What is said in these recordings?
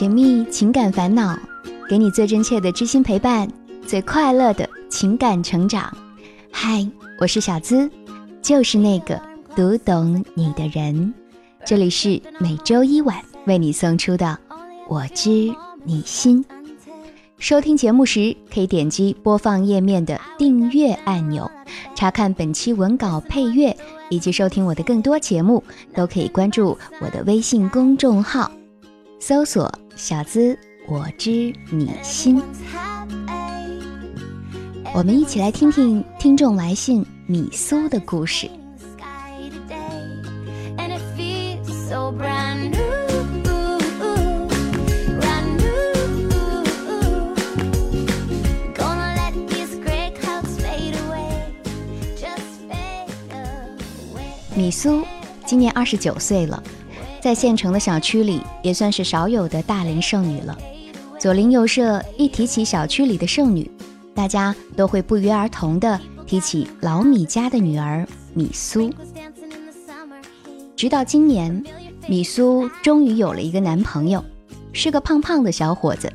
解密情感烦恼，给你最真切的知心陪伴，最快乐的情感成长。嗨，我是小资，就是那个读懂你的人。这里是每周一晚为你送出的《我知你心》。收听节目时，可以点击播放页面的订阅按钮，查看本期文稿、配乐，以及收听我的更多节目，都可以关注我的微信公众号，搜索“小资我知你心”。我们一起来听听听众来信米苏的故事。米苏今年二十九岁了，在县城的小区里也算是少有的大龄剩女了。左邻右舍一提起小区里的剩女，大家都会不约而同地提起老米家的女儿米苏。直到今年，米苏终于有了一个男朋友，是个胖胖的小伙子，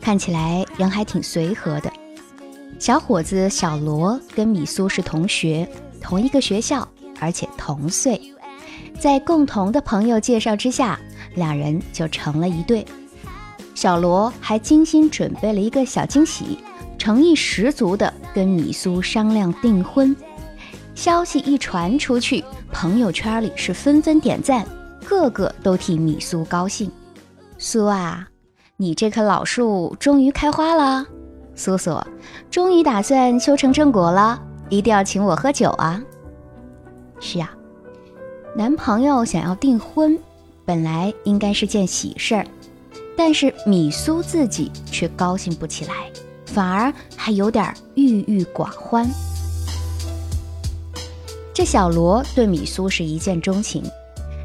看起来人还挺随和的。小伙子小罗跟米苏是同学，同一个学校。而且同岁，在共同的朋友介绍之下，两人就成了一对。小罗还精心准备了一个小惊喜，诚意十足的跟米苏商量订婚。消息一传出去，朋友圈里是纷纷点赞，个个都替米苏高兴。苏啊，你这棵老树终于开花了，苏苏终于打算修成正果了，一定要请我喝酒啊！是啊，男朋友想要订婚，本来应该是件喜事儿，但是米苏自己却高兴不起来，反而还有点郁郁寡欢。这小罗对米苏是一见钟情，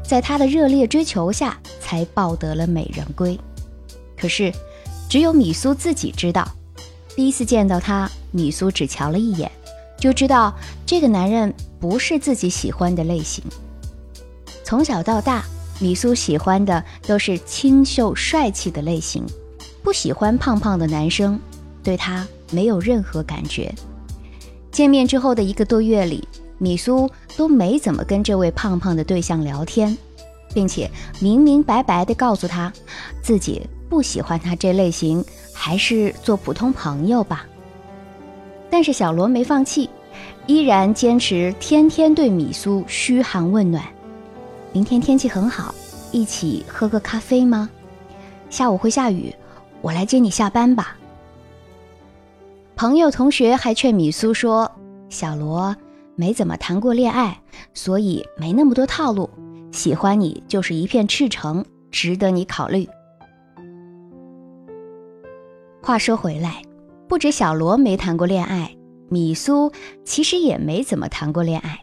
在他的热烈追求下，才抱得了美人归。可是，只有米苏自己知道，第一次见到他，米苏只瞧了一眼。就知道这个男人不是自己喜欢的类型。从小到大，米苏喜欢的都是清秀帅气的类型，不喜欢胖胖的男生，对他没有任何感觉。见面之后的一个多月里，米苏都没怎么跟这位胖胖的对象聊天，并且明明白白地告诉他，自己不喜欢他这类型，还是做普通朋友吧。但是小罗没放弃，依然坚持天天对米苏嘘寒问暖。明天天气很好，一起喝个咖啡吗？下午会下雨，我来接你下班吧。朋友同学还劝米苏说，小罗没怎么谈过恋爱，所以没那么多套路，喜欢你就是一片赤诚，值得你考虑。话说回来。不止小罗没谈过恋爱，米苏其实也没怎么谈过恋爱。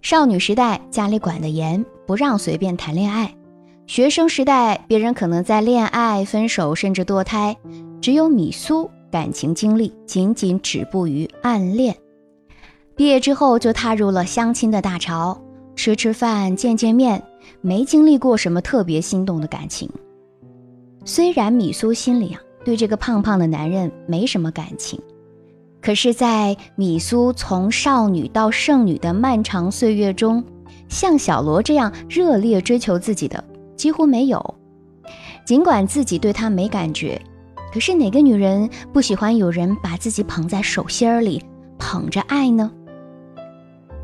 少女时代家里管得严，不让随便谈恋爱；学生时代别人可能在恋爱、分手甚至堕胎，只有米苏感情经历仅仅止步于暗恋。毕业之后就踏入了相亲的大潮，吃吃饭、见见面，没经历过什么特别心动的感情。虽然米苏心里啊。对这个胖胖的男人没什么感情，可是，在米苏从少女到剩女的漫长岁月中，像小罗这样热烈追求自己的几乎没有。尽管自己对他没感觉，可是哪个女人不喜欢有人把自己捧在手心里，捧着爱呢？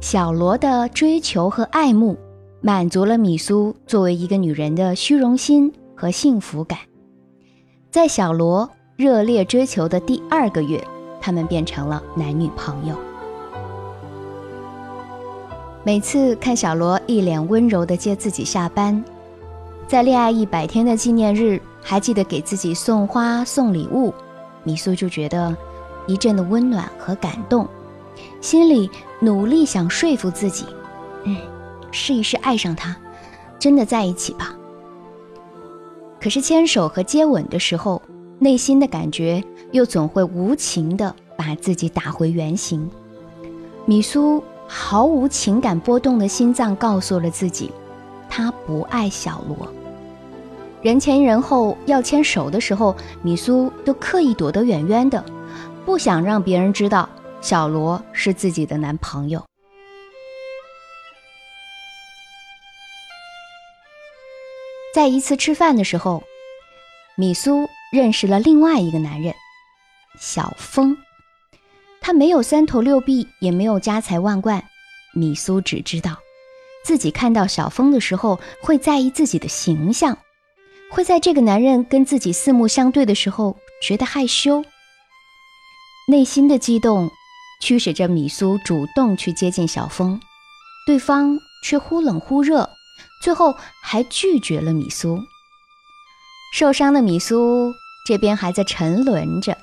小罗的追求和爱慕，满足了米苏作为一个女人的虚荣心和幸福感。在小罗热烈追求的第二个月，他们变成了男女朋友。每次看小罗一脸温柔地接自己下班，在恋爱一百天的纪念日还记得给自己送花送礼物，米苏就觉得一阵的温暖和感动，心里努力想说服自己，嗯，试一试爱上他，真的在一起吧。可是牵手和接吻的时候，内心的感觉又总会无情的把自己打回原形。米苏毫无情感波动的心脏告诉了自己，他不爱小罗。人前人后要牵手的时候，米苏都刻意躲得远远的，不想让别人知道小罗是自己的男朋友。在一次吃饭的时候，米苏认识了另外一个男人，小峰。他没有三头六臂，也没有家财万贯，米苏只知道，自己看到小峰的时候会在意自己的形象。会在这个男人跟自己四目相对的时候觉得害羞，内心的激动驱使着米苏主动去接近小峰，对方却忽冷忽热，最后还拒绝了米苏。受伤的米苏这边还在沉沦着。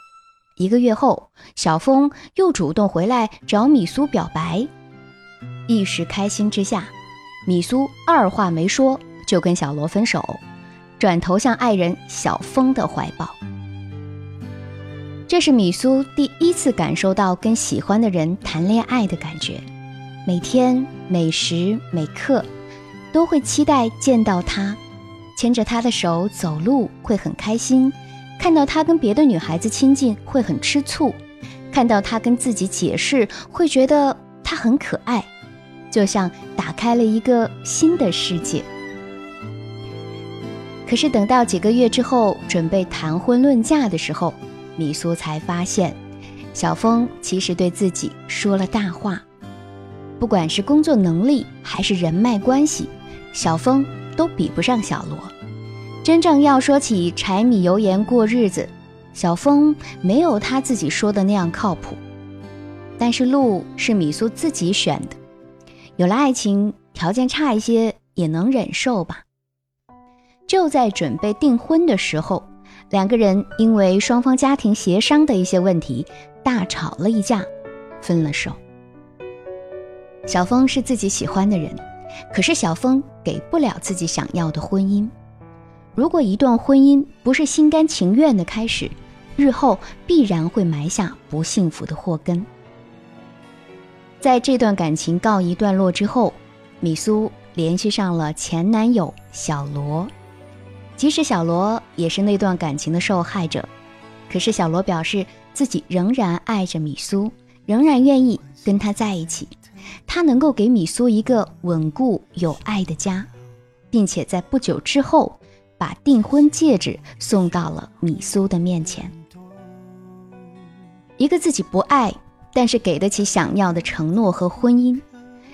一个月后，小峰又主动回来找米苏表白，一时开心之下，米苏二话没说就跟小罗分手。转头向爱人小峰的怀抱，这是米苏第一次感受到跟喜欢的人谈恋爱的感觉。每天每时每刻都会期待见到他，牵着他的手走路会很开心，看到他跟别的女孩子亲近会很吃醋，看到他跟自己解释会觉得他很可爱，就像打开了一个新的世界。可是等到几个月之后，准备谈婚论嫁的时候，米苏才发现，小峰其实对自己说了大话。不管是工作能力还是人脉关系，小峰都比不上小罗。真正要说起柴米油盐过日子，小峰没有他自己说的那样靠谱。但是路是米苏自己选的，有了爱情，条件差一些也能忍受吧。就在准备订婚的时候，两个人因为双方家庭协商的一些问题大吵了一架，分了手。小峰是自己喜欢的人，可是小峰给不了自己想要的婚姻。如果一段婚姻不是心甘情愿的开始，日后必然会埋下不幸福的祸根。在这段感情告一段落之后，米苏联系上了前男友小罗。即使小罗也是那段感情的受害者，可是小罗表示自己仍然爱着米苏，仍然愿意跟他在一起。他能够给米苏一个稳固有爱的家，并且在不久之后把订婚戒指送到了米苏的面前。一个自己不爱，但是给得起想要的承诺和婚姻；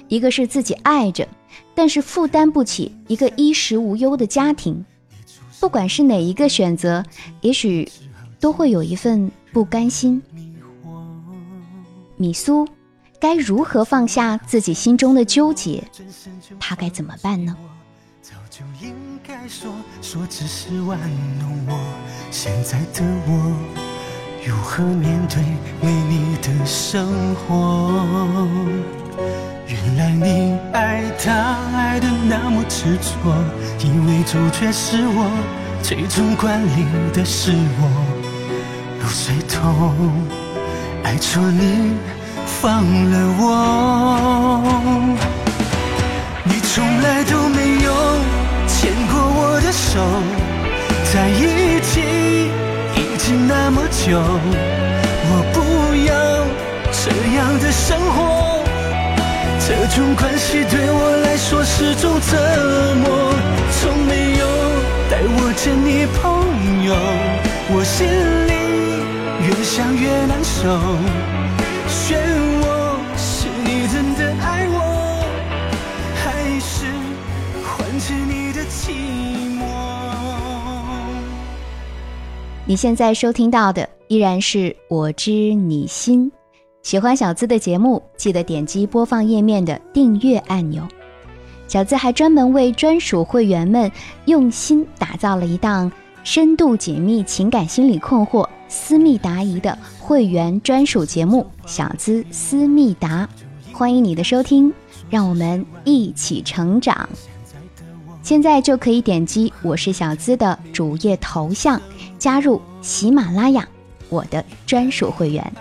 一个是自己爱着，但是负担不起一个衣食无忧的家庭。不管是哪一个选择，也许都会有一份不甘心。米苏该如何放下自己心中的纠结？他该怎么办呢？说说只是玩弄我现在的我如何面对没你的生活？原来你爱他爱的那么执着，以为主角是我，最终管理的是我。入水痛，爱错你，放了我。你从来都没有手，在一起已经那么久，我不要这样的生活。这种关系对我来说是种折磨，从没有带我见你朋友，我心里越想越难受。漩你，现在收听到的依然是我知你心。喜欢小资的节目，记得点击播放页面的订阅按钮。小资还专门为专属会员们用心打造了一档深度解密情感心理困惑、私密答疑的会员专属节目《小资思密达》，欢迎你的收听，让我们一起成长。现在就可以点击我是小资的主页头像，加入喜马拉雅我的专属会员。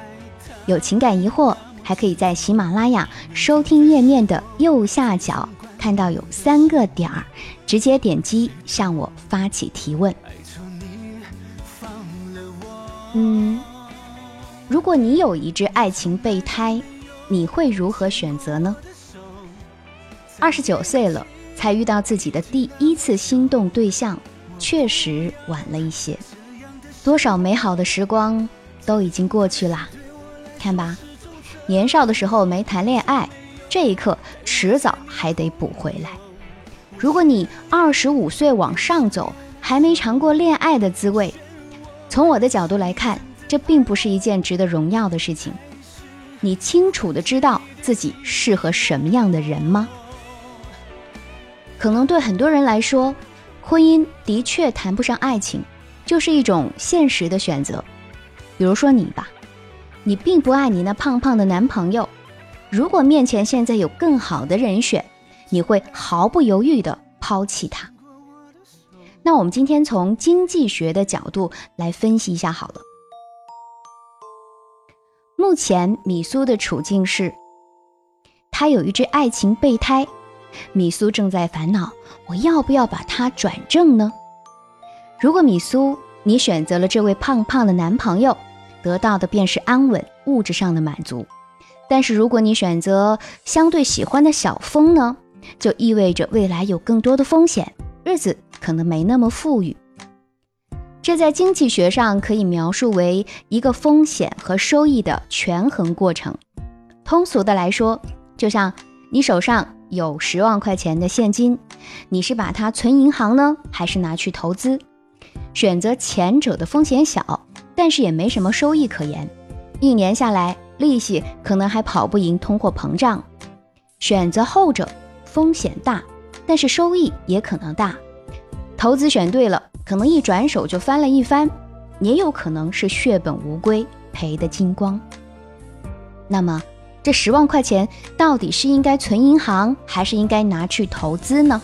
有情感疑惑，还可以在喜马拉雅收听页面的右下角看到有三个点儿，直接点击向我发起提问。嗯，如果你有一只爱情备胎，你会如何选择呢？二十九岁了才遇到自己的第一次心动对象，确实晚了一些。多少美好的时光都已经过去了，看吧，年少的时候没谈恋爱，这一刻迟早还得补回来。如果你二十五岁往上走，还没尝过恋爱的滋味，从我的角度来看，这并不是一件值得荣耀的事情。你清楚的知道自己适合什么样的人吗？可能对很多人来说，婚姻的确谈不上爱情，就是一种现实的选择。比如说你吧，你并不爱你那胖胖的男朋友，如果面前现在有更好的人选，你会毫不犹豫的抛弃他。那我们今天从经济学的角度来分析一下好了。目前米苏的处境是，他有一只爱情备胎。米苏正在烦恼，我要不要把它转正呢？如果米苏你选择了这位胖胖的男朋友，得到的便是安稳、物质上的满足；但是如果你选择相对喜欢的小峰呢，就意味着未来有更多的风险，日子可能没那么富裕。这在经济学上可以描述为一个风险和收益的权衡过程。通俗的来说，就像你手上。有十万块钱的现金，你是把它存银行呢，还是拿去投资？选择前者的风险小，但是也没什么收益可言，一年下来利息可能还跑不赢通货膨胀。选择后者，风险大，但是收益也可能大。投资选对了，可能一转手就翻了一番，也有可能是血本无归，赔得精光。那么？这十万块钱到底是应该存银行，还是应该拿去投资呢？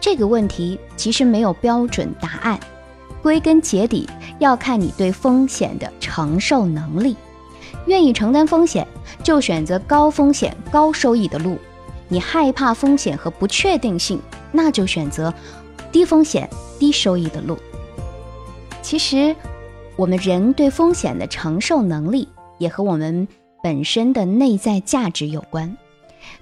这个问题其实没有标准答案，归根结底要看你对风险的承受能力。愿意承担风险，就选择高风险高收益的路；你害怕风险和不确定性，那就选择低风险低收益的路。其实，我们人对风险的承受能力，也和我们。本身的内在价值有关，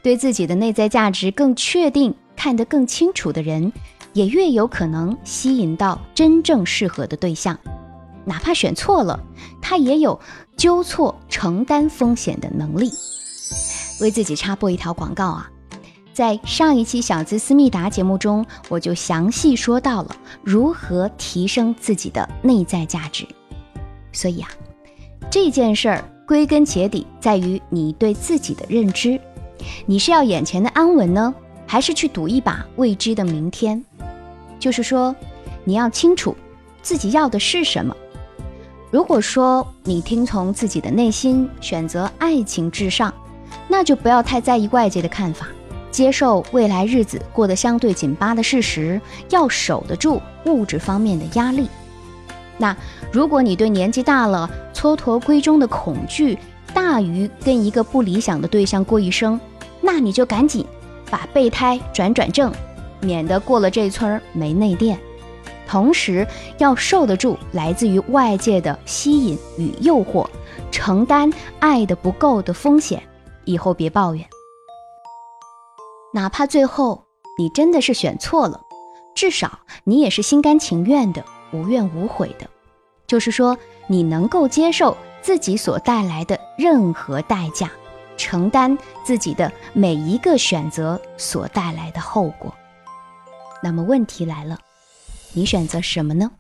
对自己的内在价值更确定、看得更清楚的人，也越有可能吸引到真正适合的对象。哪怕选错了，他也有纠错、承担风险的能力。为自己插播一条广告啊，在上一期《小资思密达》节目中，我就详细说到了如何提升自己的内在价值。所以啊，这件事儿。归根结底在于你对自己的认知，你是要眼前的安稳呢，还是去赌一把未知的明天？就是说，你要清楚自己要的是什么。如果说你听从自己的内心，选择爱情至上，那就不要太在意外界的看法，接受未来日子过得相对紧巴的事实，要守得住物质方面的压力。那如果你对年纪大了蹉跎归中的恐惧大于跟一个不理想的对象过一生，那你就赶紧把备胎转转正，免得过了这村没内电。同时要受得住来自于外界的吸引与诱惑，承担爱的不够的风险，以后别抱怨。哪怕最后你真的是选错了，至少你也是心甘情愿的。无怨无悔的，就是说你能够接受自己所带来的任何代价，承担自己的每一个选择所带来的后果。那么问题来了，你选择什么呢？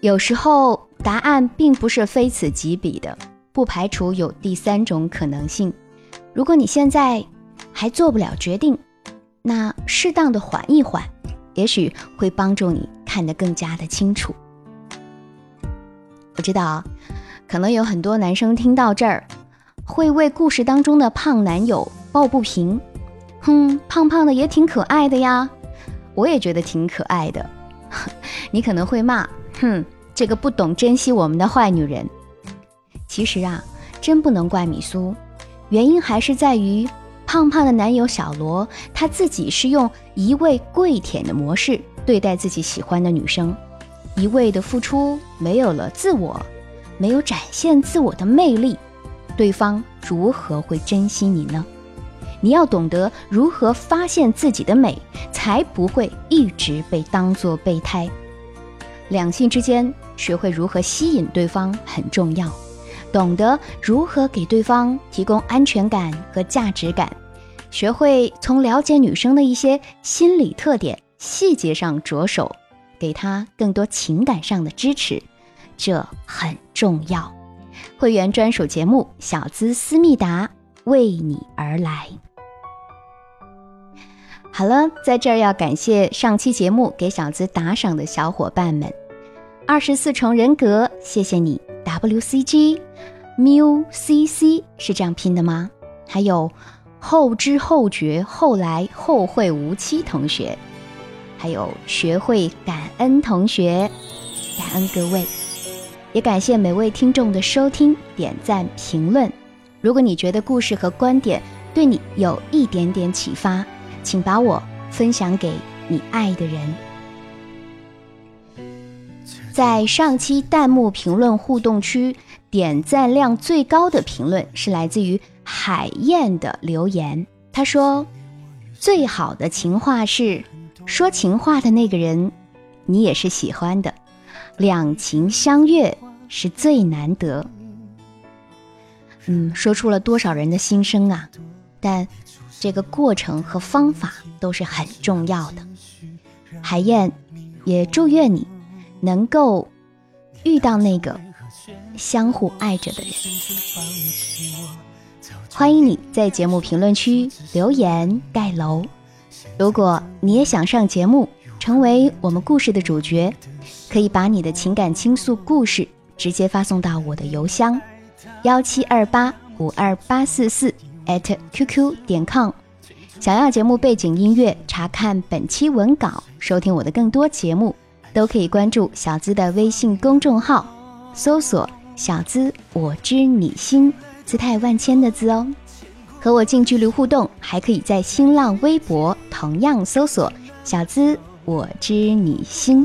有时候答案并不是非此即彼的，不排除有第三种可能性。如果你现在还做不了决定，那适当的缓一缓，也许会帮助你。看得更加的清楚。我知道，可能有很多男生听到这儿，会为故事当中的胖男友抱不平。哼，胖胖的也挺可爱的呀，我也觉得挺可爱的。你可能会骂，哼，这个不懂珍惜我们的坏女人。其实啊，真不能怪米苏，原因还是在于。胖胖的男友小罗，他自己是用一味跪舔的模式对待自己喜欢的女生，一味的付出没有了自我，没有展现自我的魅力，对方如何会珍惜你呢？你要懂得如何发现自己的美，才不会一直被当作备胎。两性之间，学会如何吸引对方很重要，懂得如何给对方提供安全感和价值感。学会从了解女生的一些心理特点、细节上着手，给她更多情感上的支持，这很重要。会员专属节目《小资思密达》为你而来。好了，在这儿要感谢上期节目给小资打赏的小伙伴们：二十四重人格，谢谢你；WCG，MuCC 是这样拼的吗？还有。后知后觉，后来后会无期。同学，还有学会感恩同学，感恩各位，也感谢每位听众的收听、点赞、评论。如果你觉得故事和观点对你有一点点启发，请把我分享给你爱的人。在上期弹幕评论互动区，点赞量最高的评论是来自于。海燕的留言，他说：“最好的情话是说情话的那个人，你也是喜欢的。两情相悦是最难得。”嗯，说出了多少人的心声啊！但这个过程和方法都是很重要的。海燕也祝愿你能够遇到那个相互爱着的人。欢迎你在节目评论区留言盖楼。如果你也想上节目，成为我们故事的主角，可以把你的情感倾诉故事直接发送到我的邮箱幺七二八五二八四四 at qq 点 com。想要节目背景音乐，查看本期文稿，收听我的更多节目，都可以关注小资的微信公众号，搜索“小资我知你心”。姿态万千的字哦，和我近距离互动，还可以在新浪微博同样搜索“小资我知你心”，